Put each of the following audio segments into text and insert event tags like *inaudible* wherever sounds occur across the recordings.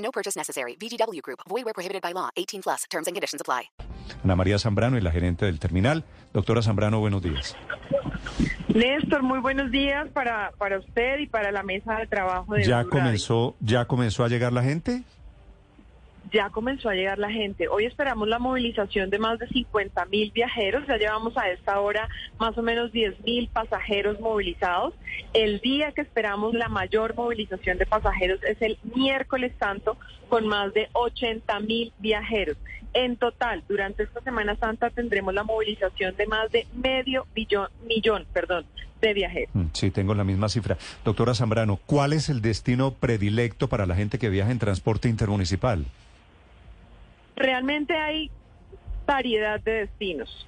No purchase necessary. VGW Group. Void where prohibited by law. 18 plus. Terms and conditions apply. Ana María Zambrano es la gerente del terminal. Doctora Zambrano, buenos días. Néstor, muy buenos días para, para usted y para la mesa de trabajo de ¿Ya Blue Radio. comenzó, ¿Ya comenzó a llegar la gente? Ya comenzó a llegar la gente. Hoy esperamos la movilización de más de 50 mil viajeros. Ya llevamos a esta hora más o menos 10 mil pasajeros movilizados. El día que esperamos la mayor movilización de pasajeros es el miércoles santo con más de 80 mil viajeros. En total, durante esta Semana Santa tendremos la movilización de más de medio billón, millón perdón, de viajeros. Mm, Sí, tengo la misma cifra. Doctora Zambrano, ¿cuál es el destino predilecto para la gente que viaja en transporte intermunicipal? Realmente hay variedad de destinos.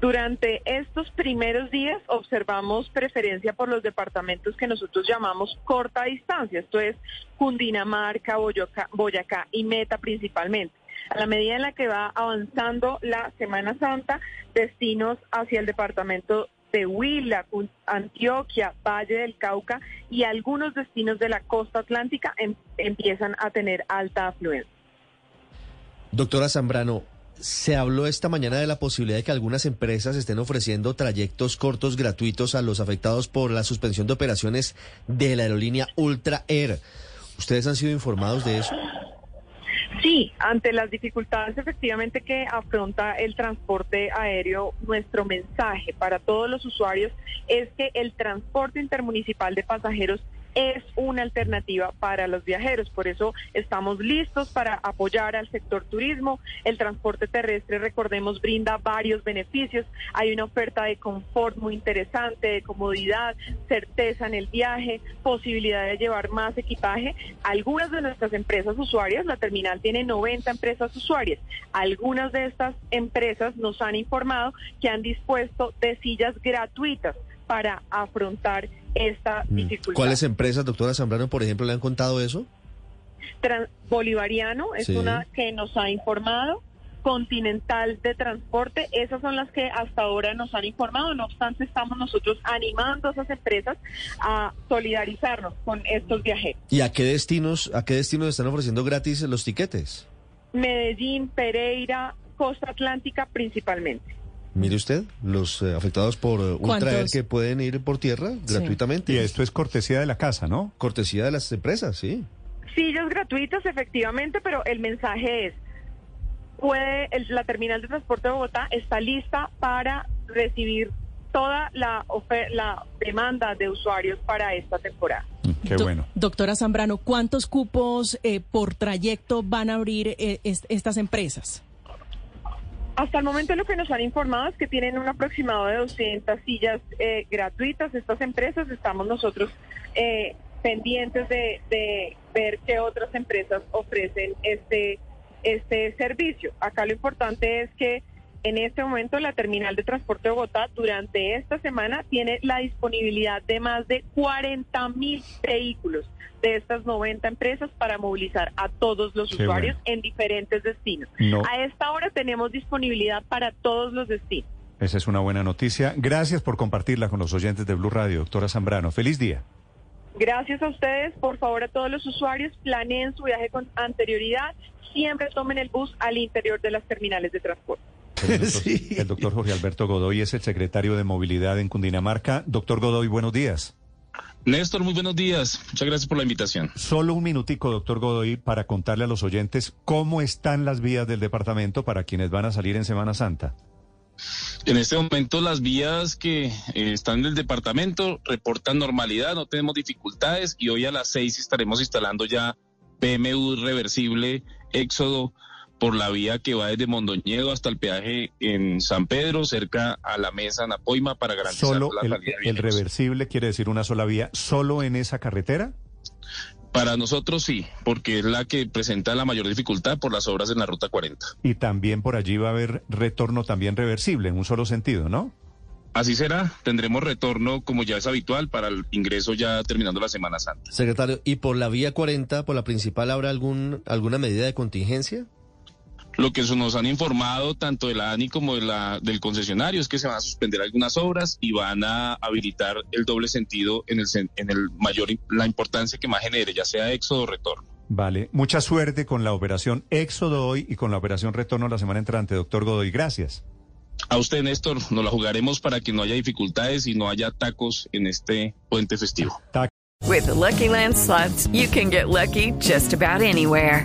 Durante estos primeros días observamos preferencia por los departamentos que nosotros llamamos corta distancia, esto es Cundinamarca, Boyacá, y Meta principalmente. A la medida en la que va avanzando la Semana Santa, destinos hacia el departamento de Huila, Antioquia, Valle del Cauca y algunos destinos de la costa atlántica em- empiezan a tener alta afluencia. Doctora Zambrano, se habló esta mañana de la posibilidad de que algunas empresas estén ofreciendo trayectos cortos gratuitos a los afectados por la suspensión de operaciones de la aerolínea Ultra Air. ¿Ustedes han sido informados de eso? Sí, ante las dificultades efectivamente que afronta el transporte aéreo, nuestro mensaje para todos los usuarios es que el transporte intermunicipal de pasajeros es una alternativa para los viajeros. Por eso estamos listos para apoyar al sector turismo. El transporte terrestre, recordemos, brinda varios beneficios. Hay una oferta de confort muy interesante, de comodidad, certeza en el viaje, posibilidad de llevar más equipaje. Algunas de nuestras empresas usuarias, la terminal tiene 90 empresas usuarias. Algunas de estas empresas nos han informado que han dispuesto de sillas gratuitas para afrontar esta dificultad. ¿Cuáles empresas, doctora Zambrano, por ejemplo, le han contado eso? Tran- Bolivariano es Sí. una que nos ha informado. Continental de Transporte, esas son las que hasta ahora nos han informado. No obstante, estamos nosotros animando a esas empresas a solidarizarnos con estos viajeros. ¿Y a qué destinos, a qué destinos están ofreciendo gratis los tiquetes? Medellín, Pereira, Costa Atlántica principalmente. Mire usted, los eh, afectados por eh, Ultra Air ¿Cuántos? que pueden ir por tierra gratuitamente. Y esto es cortesía de la casa, ¿no? Cortesía de las empresas, sí. Sillas gratuitas, efectivamente, pero el mensaje es, puede, el- la terminal de transporte de Bogotá está lista para recibir toda la, ofe- la demanda de usuarios para esta temporada. Mm, Qué Do- bueno. Doctora Zambrano, ¿cuántos cupos eh, por trayecto van a abrir eh, est- estas empresas? Hasta el momento lo que nos han informado es que tienen un aproximado de 200 sillas eh, gratuitas. Estas empresas estamos nosotros eh, pendientes de, de ver qué otras empresas ofrecen este, este servicio. Acá lo importante es que en este momento la terminal de transporte de Bogotá durante esta semana tiene la disponibilidad de más de 40 mil vehículos de estas 90 empresas para movilizar a todos los Qué usuarios bueno. en diferentes destinos. No. A esta hora tenemos disponibilidad para todos los destinos. Esa es una buena noticia. Gracias por compartirla con los oyentes de Blue Radio, doctora Zambrano. Feliz día. Gracias a ustedes. Por favor, a todos los usuarios, planeen su viaje con anterioridad. Siempre tomen el bus al interior de las terminales de transporte. El doctor, *laughs* Sí. el doctor Jorge Alberto Godoy es el secretario de Movilidad en Cundinamarca. Doctor Godoy, buenos días. Néstor, muy buenos días. Muchas gracias por la invitación. Solo un minutico, doctor Godoy, para contarle a los oyentes cómo están las vías del departamento para quienes van a salir en Semana Santa. En este momento las vías que eh, están en el departamento reportan normalidad, no tenemos dificultades y hoy a las seis estaremos instalando ya PMU reversible Éxodo por la vía que va desde Mondoñedo hasta el peaje en San Pedro, cerca a la mesa Napoima para garantizar Solo la el, salida de el reversible quiere decir una sola vía, solo en esa carretera. Para nosotros sí, porque es la que presenta la mayor dificultad por las obras en la Ruta 40. Y también por allí va a haber retorno también reversible, en un solo sentido, ¿no? Así será, tendremos retorno como ya es habitual para el ingreso ya terminando la Semana Santa. Secretario, ¿y por la vía 40, por la principal, habrá algún, alguna medida de contingencia? Lo que nos han informado tanto de la ANI como de la, del concesionario es que se van a suspender algunas obras y van a habilitar el doble sentido en el, en el mayor, la importancia que más genere, ya sea éxodo o retorno. Vale, mucha suerte con la operación Éxodo hoy y con la operación Retorno la semana entrante, doctor Godoy. Gracias. A usted, Néstor, nos la jugaremos para que no haya dificultades y no haya tacos en este puente festivo. With the Lucky Land slots, you can get lucky just about anywhere.